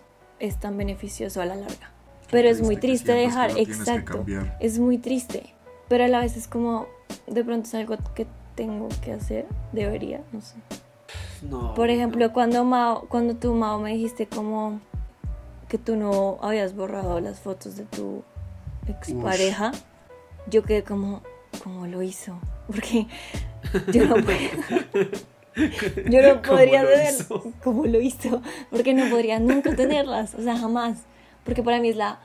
es tan beneficioso a la larga. Pero es muy triste dejar, exacto, es muy triste, pero a la vez es como, de pronto es algo que tengo que hacer, debería, no sé. No. Por ejemplo, cuando Mao, cuando tú Mao me dijiste como que tú no habías borrado las fotos de tu expareja, yo quedé como, ¿cómo lo hizo? [LAUGHS] Porque yo no [LAUGHS] yo no ¿Cómo podría tener? [LAUGHS] ¿cómo lo hizo? Porque no podría nunca tenerlas, o sea, jamás. Porque para mí es la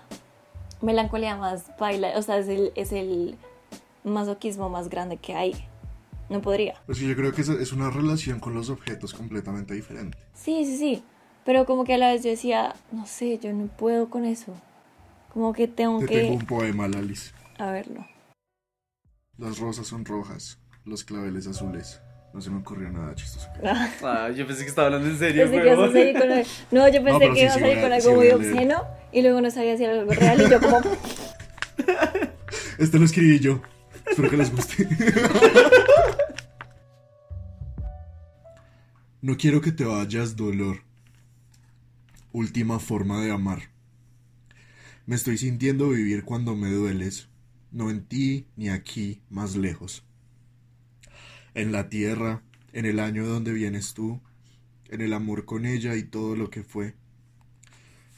melancolía más baila, o sea, es el, es el masoquismo más grande que hay. No podría. Pues yo creo que es una relación con los objetos completamente diferente. Sí, sí, sí. Pero como que a la vez yo decía, no sé, yo no puedo con eso. Como que tengo Te que... tengo un poema, Lalis. A verlo. Las rosas son rojas, los claveles azules. No se me ocurrió nada chistoso. Ah, Ah, yo pensé que estaba hablando en serio, pensé que ibas a weón. salir con... No, yo pensé que sí, ibas a salir con algo muy leer. obsceno y luego no sabía si era algo real y yo como... [LAUGHS] Este lo escribí yo. Espero que les guste. [LAUGHS] No quiero que te vayas, dolor. Última forma de amar. Me estoy sintiendo vivir cuando me dueles. No en ti ni aquí, más lejos. En la tierra, en el año donde vienes tú, en el amor con ella y todo lo que fue.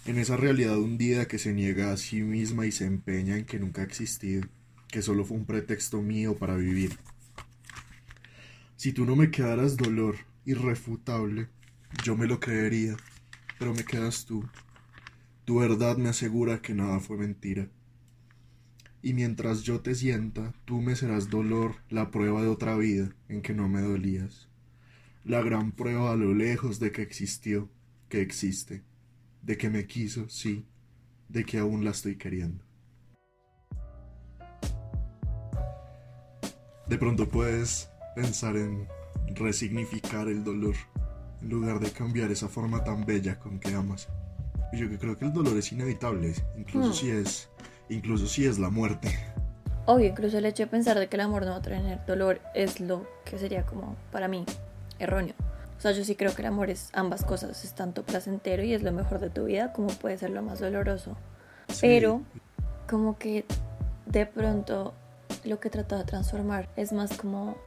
En esa realidad hundida que se niega a sí misma y se empeña en que nunca ha existido, que solo fue un pretexto mío para vivir. Si tú no me quedaras dolor irrefutable, yo me lo creería, pero me quedas tú. Tu verdad me asegura que nada fue mentira. Y mientras yo te sienta, tú me serás dolor, la prueba de otra vida en que no me dolías. La gran prueba a lo lejos de que existió, que existe, de que me quiso, sí, de que aún la estoy queriendo. De pronto puedes pensar en resignificar el dolor en lugar de cambiar esa forma tan bella con que amas. Y yo que creo que el dolor es inevitable, incluso Hmm. si es, incluso si es la muerte. Obvio, incluso el hecho de pensar de que el amor no va a tener dolor es lo que sería como, para mí, erróneo. O sea, yo sí creo que el amor es ambas cosas, es tanto placentero y es lo mejor de tu vida como puede ser lo más doloroso. Sí. Pero como que de pronto lo que he tratado de transformar es más como,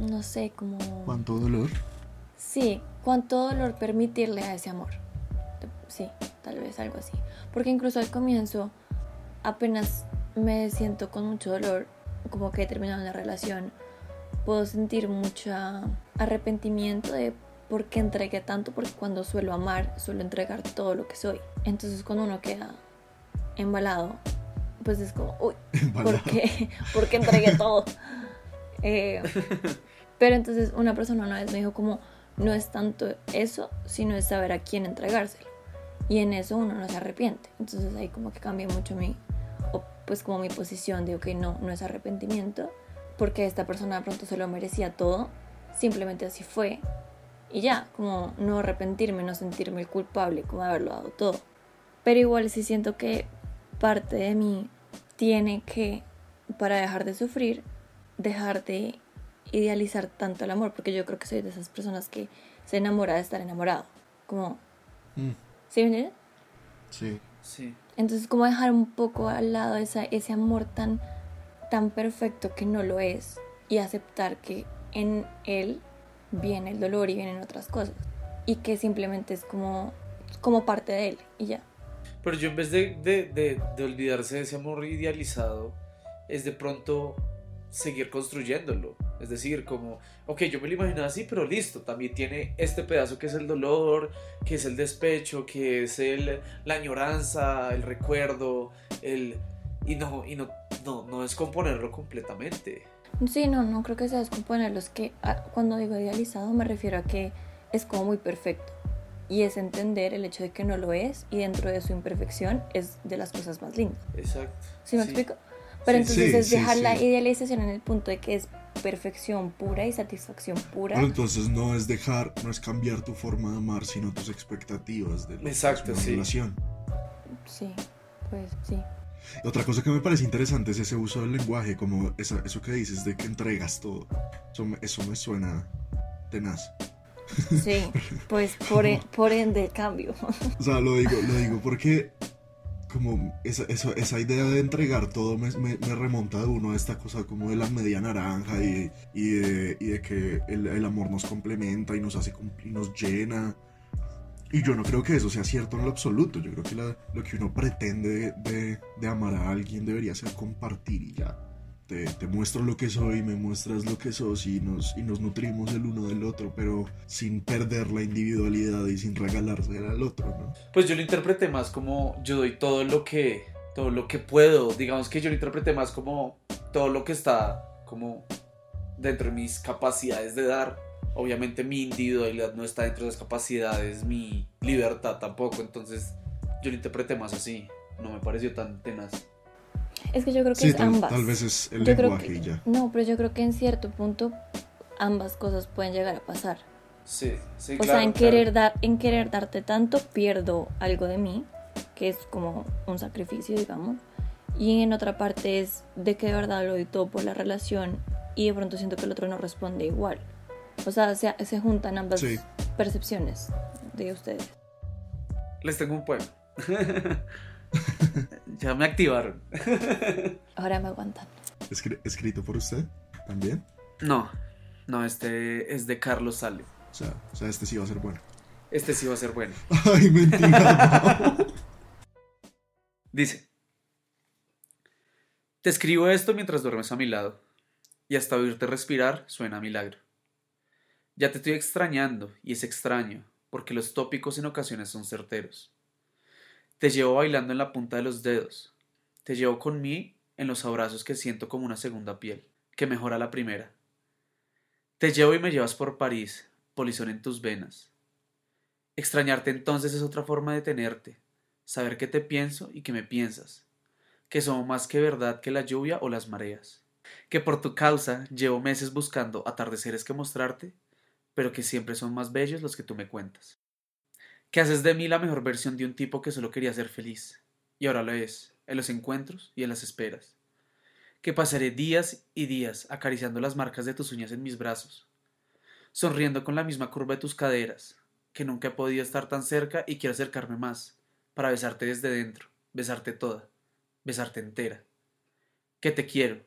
no sé, como... ¿Cuánto dolor? Sí, cuánto dolor permitirle a ese amor. Sí, tal vez algo así. Porque incluso al comienzo, apenas me siento con mucho dolor, como que he terminado una relación, puedo sentir mucho arrepentimiento de por qué entregué tanto, porque cuando suelo amar, suelo entregar todo lo que soy. Entonces cuando uno queda embalado, pues es como, uy. [LAUGHS] ¿por qué? ¿Por qué entregué todo? [LAUGHS] Eh, pero entonces una persona una vez me dijo como, no es tanto eso, sino es saber a quién entregárselo. Y en eso uno no se arrepiente. Entonces ahí como que cambia mucho mi, pues como mi posición de, ok, no, no es arrepentimiento, porque esta persona de pronto se lo merecía todo, simplemente así fue. Y ya, como no arrepentirme, no sentirme culpable, como haberlo dado todo. Pero igual sí siento que parte de mí tiene que, para dejar de sufrir, dejar de idealizar tanto el amor, porque yo creo que soy de esas personas que se enamora de estar enamorado. Como, Mm, ¿sí me sí. Sí. Entonces, como dejar un poco al lado esa, ese amor tan, tan perfecto que no lo es y aceptar que en él viene el dolor y vienen otras cosas y que simplemente es como, como parte de él y ya. Pero yo en vez de, de, de, de olvidarse de ese amor idealizado, es de pronto seguir construyéndolo. Es decir, como, ok, yo me lo imaginaba así, pero listo, también tiene este pedazo que es el dolor, que es el despecho, que es el, la añoranza, el recuerdo, el... Y no, y no, no, no descomponerlo completamente. Sí, no, no creo que sea descomponerlo. Es que ah, cuando digo idealizado me refiero a que es como muy perfecto. Y es entender el hecho de que no lo es y dentro de su imperfección es de las cosas más lindas. Exacto. ¿Sí me explico? Pero Sí, entonces sí, es sí, dejar la sí. idealización en el punto de que es perfección pura y satisfacción pura. Pero entonces no es dejar, no es cambiar tu forma de amar, sino tus expectativas de Exacto, una sí. relación. Sí, pues sí. Otra cosa que me parece interesante es ese uso del lenguaje, como esa- eso que dices de que entregas todo. Eso me, eso me suena tenaz. Sí, [LAUGHS] pues por, e- por ende cambio. O sea, lo digo, lo digo porque como esa, esa, esa idea de entregar todo me, me- remonta de uno a esta cosa como de la media naranja y, y, de, y de que el, el amor nos complementa y nos hace y nos llena. Y yo no creo que eso sea cierto en lo absoluto. Yo creo que lo que uno pretende de, de amar a alguien debería ser compartir y ya. Te, muestro lo que soy, me muestras lo que sos y nos, y nos nutrimos el uno del otro, pero sin perder la individualidad y sin regalarse al otro, ¿no? Pues yo lo interpreté más como yo doy todo lo que todo lo que puedo, digamos que yo lo interpreté más como todo lo que está como dentro de mis capacidades de dar. Obviamente mi individualidad no está dentro de las capacidades, mi libertad tampoco, entonces yo lo interpreté más así, no me pareció tan tenaz. Es que yo creo que Sí, es tal, ambas. tal vez es el Yo creo lenguaje que- y ya. No, pero yo creo que en cierto punto ambas cosas pueden llegar a pasar. Sí, sí, O sea, en querer, dar, en querer darte tanto, pierdo algo de mí, que es como un sacrificio, digamos. Y en otra parte es de que de verdad lo doy todo por la relación y de pronto siento que el otro no responde igual. O sea, se, se juntan ambas Sí. percepciones de ustedes. Les tengo un poema. [LAUGHS] [LAUGHS] ya me activaron. Ahora me aguantan. Escri- ¿Escrito por usted también? No, no, este es de Carlos Sale. O sea, o sea, este sí va a ser bueno. Este sí va a ser bueno. Ay, mentira. no. [LAUGHS] Dice, te escribo esto mientras duermes a mi lado, y hasta oírte respirar suena a milagro. Ya te estoy extrañando, y es extraño, porque los tópicos en ocasiones son certeros. Te llevo bailando en la punta de los dedos, te llevo con mí en los abrazos que siento como una segunda piel, que mejora la primera. Te llevo y me llevas por París, polizón en tus venas. Extrañarte entonces es otra forma de tenerte, saber que te pienso y que me piensas, que somos más que verdad que la lluvia o las mareas, que por tu causa llevo meses buscando atardeceres que mostrarte, pero que siempre son más bellos los que tú me cuentas, que haces de mí la mejor versión de un tipo que solo quería ser feliz, y ahora lo es, en los encuentros y en las esperas, que pasaré días y días acariciando las marcas de tus uñas en mis brazos, sonriendo con la misma curva de tus caderas, que nunca he podido estar tan cerca y quiero acercarme más, para besarte desde dentro, besarte toda, besarte entera. Que te quiero,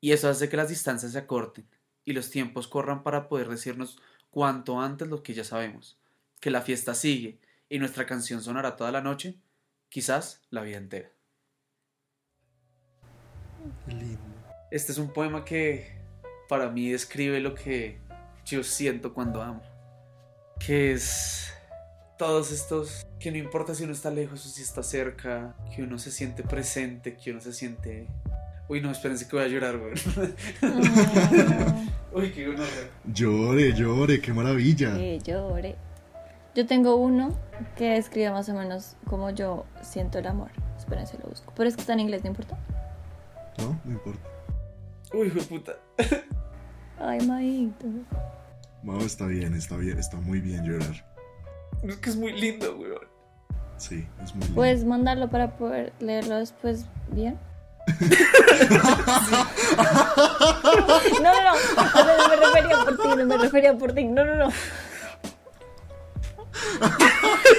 y eso hace que las distancias se acorten y los tiempos corran para poder decirnos cuanto antes lo que ya sabemos, que la fiesta sigue y nuestra canción sonará toda la noche, quizás la vida entera. Qué lindo. Este es un poema que para mí describe lo que yo siento cuando amo. Que es todos estos, que no importa si uno está lejos o si está cerca, que uno se siente presente, que uno se siente... Uy, no, espérense que voy a llorar, güey. [LAUGHS] Uy, qué gonorrea. Llore, llore, qué maravilla. Que llore. Yo tengo uno que describe más o menos cómo yo siento el amor. Espérense, lo busco. Pero es que está en inglés, ¿no importa? No, no importa. Uy, hijo de puta. [LAUGHS] Ay, maito. No, está bien, está bien, está muy bien llorar. Es que es muy lindo, güey. Sí, es muy lindo. ¿Puedes mandarlo para poder leerlo después bien? [LAUGHS] No, no, no. Sea, no me refería por ti, no me refería por ti. No, no, no.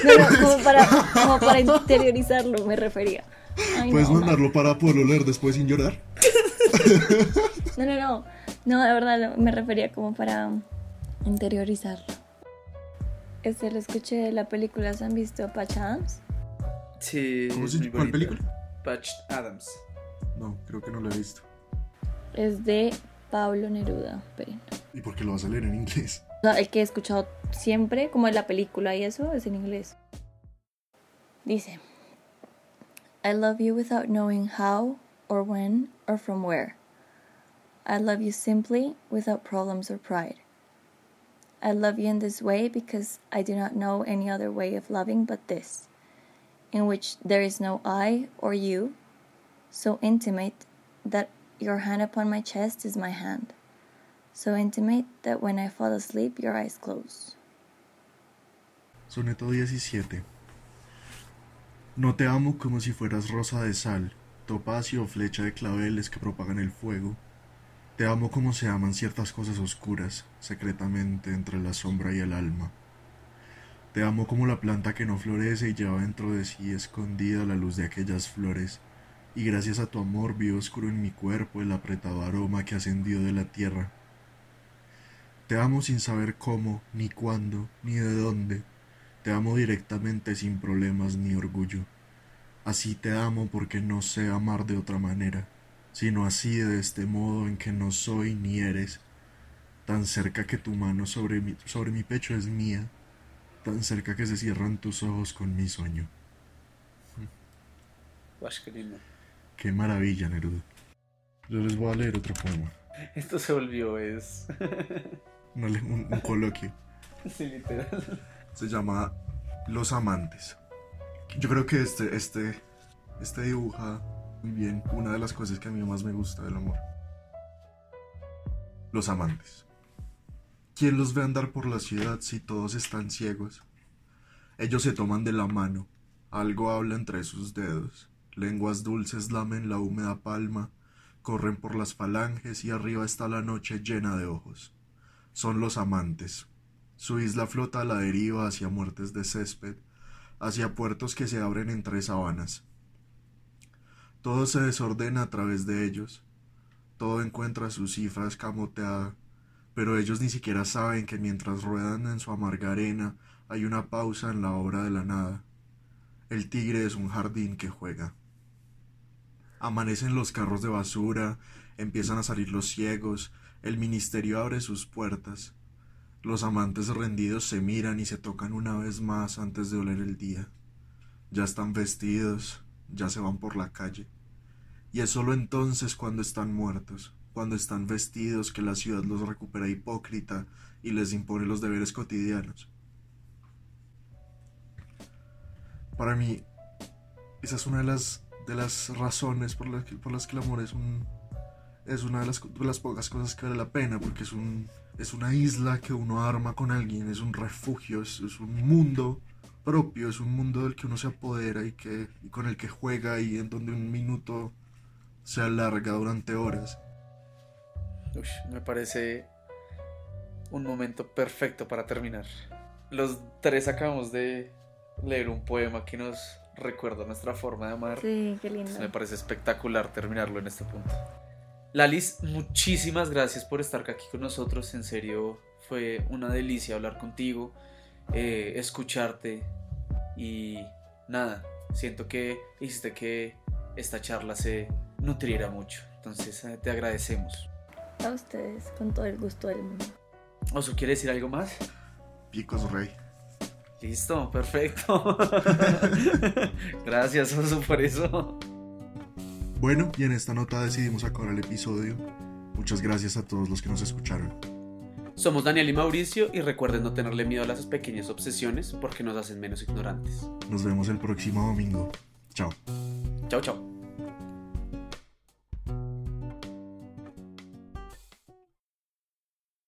No, no, como para, como para interiorizarlo me refería. Ay, ¿Puedes no, mandarlo para poderlo leer después sin llorar? No, no, no. No, de verdad no, me refería como para interiorizarlo. Este lo escuché de la película, ¿se han visto Patch Adams? Sí. ¿Cómo se- cuál película? Patch Adams. No, creo que no lo he visto. Es de Pablo Neruda. Esperen. ¿Y por qué lo vas a leer en inglés? O sea, el que he escuchado siempre, como en la película y eso, es en inglés. Dice: I love you without knowing how, or when, or from where. I love you simply, without problems or pride. I love you in this way because I do not know any other way of loving but this, in which there is no I or you, so intimate that your hand upon my chest is my hand so intimate that when I fall asleep, your eyes close. Soneto 17. No te amo como si fueras rosa de sal, topacio o flecha de claveles que propagan el fuego. Te amo como se aman ciertas cosas oscuras, secretamente entre la sombra y el alma. Te amo como la planta que no florece y lleva dentro de sí escondida la luz de aquellas flores, y gracias a tu amor vi oscuro en mi cuerpo el apretado aroma que ascendió de la tierra. Te amo sin saber cómo, ni cuándo, ni de dónde. Te amo directamente sin problemas ni orgullo. Así te amo porque no sé amar de otra manera, sino así de este modo en que no soy ni eres, tan cerca que tu mano sobre mi, sobre mi pecho es mía, tan cerca que se cierran tus ojos con mi sueño. [LAUGHS] Guash, qué lindo. Qué maravilla, Neruda. Yo les voy a leer otro poema, Esto se volvió, es. [LAUGHS] Una le- un- un coloquio. [LAUGHS] sí, literal. se llama Los Amantes. Yo creo que este, este, este dibuja muy bien una de las cosas que a mí más me gusta del amor. Los amantes. ¿Quién los ve andar por la ciudad si todos están ciegos? Ellos se toman de la mano, algo habla entre sus dedos, lenguas dulces lamen la húmeda palma, corren por las falanges y arriba está la noche llena de ojos. Son los amantes, su isla flota a la deriva hacia muertes de césped, hacia puertos que se abren entre sabanas. Todo se desordena a través de ellos, todo encuentra su cifra escamoteada, pero ellos ni siquiera saben que mientras ruedan en su amarga arena hay una pausa en la obra de la nada. El tigre es un jardín que juega. Amanecen los carros de basura, empiezan a salir los ciegos, el ministerio abre sus puertas. Los amantes rendidos se miran y se tocan una vez más antes de oler el día. Ya están vestidos, ya se van por la calle. Y es sólo entonces cuando están muertos, cuando están vestidos, que la ciudad los recupera hipócrita y les impone los deberes cotidianos. Para mí, esa es una de las, de las razones por las, que, por las que el amor es un, es una de las, de las pocas cosas que vale la pena, porque es un, es una isla que uno arma con alguien, es un refugio, es, es un mundo propio, es un mundo del que uno se apodera y, que, y con el que juega y en donde un minuto se alarga durante horas. Uy, me parece un momento perfecto para terminar. Los tres acabamos de leer un poema que nos recuerda nuestra forma de amar. Sí, qué lindo. Me parece espectacular terminarlo en este punto. Lalis, muchísimas gracias por estar aquí con nosotros. En serio, fue una delicia hablar contigo, eh, escucharte y nada, siento que hiciste que esta charla se nutriera mucho. Entonces, eh, te agradecemos. A ustedes, con todo el gusto del mundo. ¿Oso quiere decir algo más? Picos Rey. Listo, perfecto. [LAUGHS] Gracias, Oso, por eso. Bueno, y en esta nota decidimos acabar el episodio. Muchas gracias a todos los que nos escucharon. Somos Daniel y Mauricio y recuerden no tenerle miedo a las pequeñas obsesiones porque nos hacen menos ignorantes. Nos vemos el próximo domingo. Chao. Chao, chao.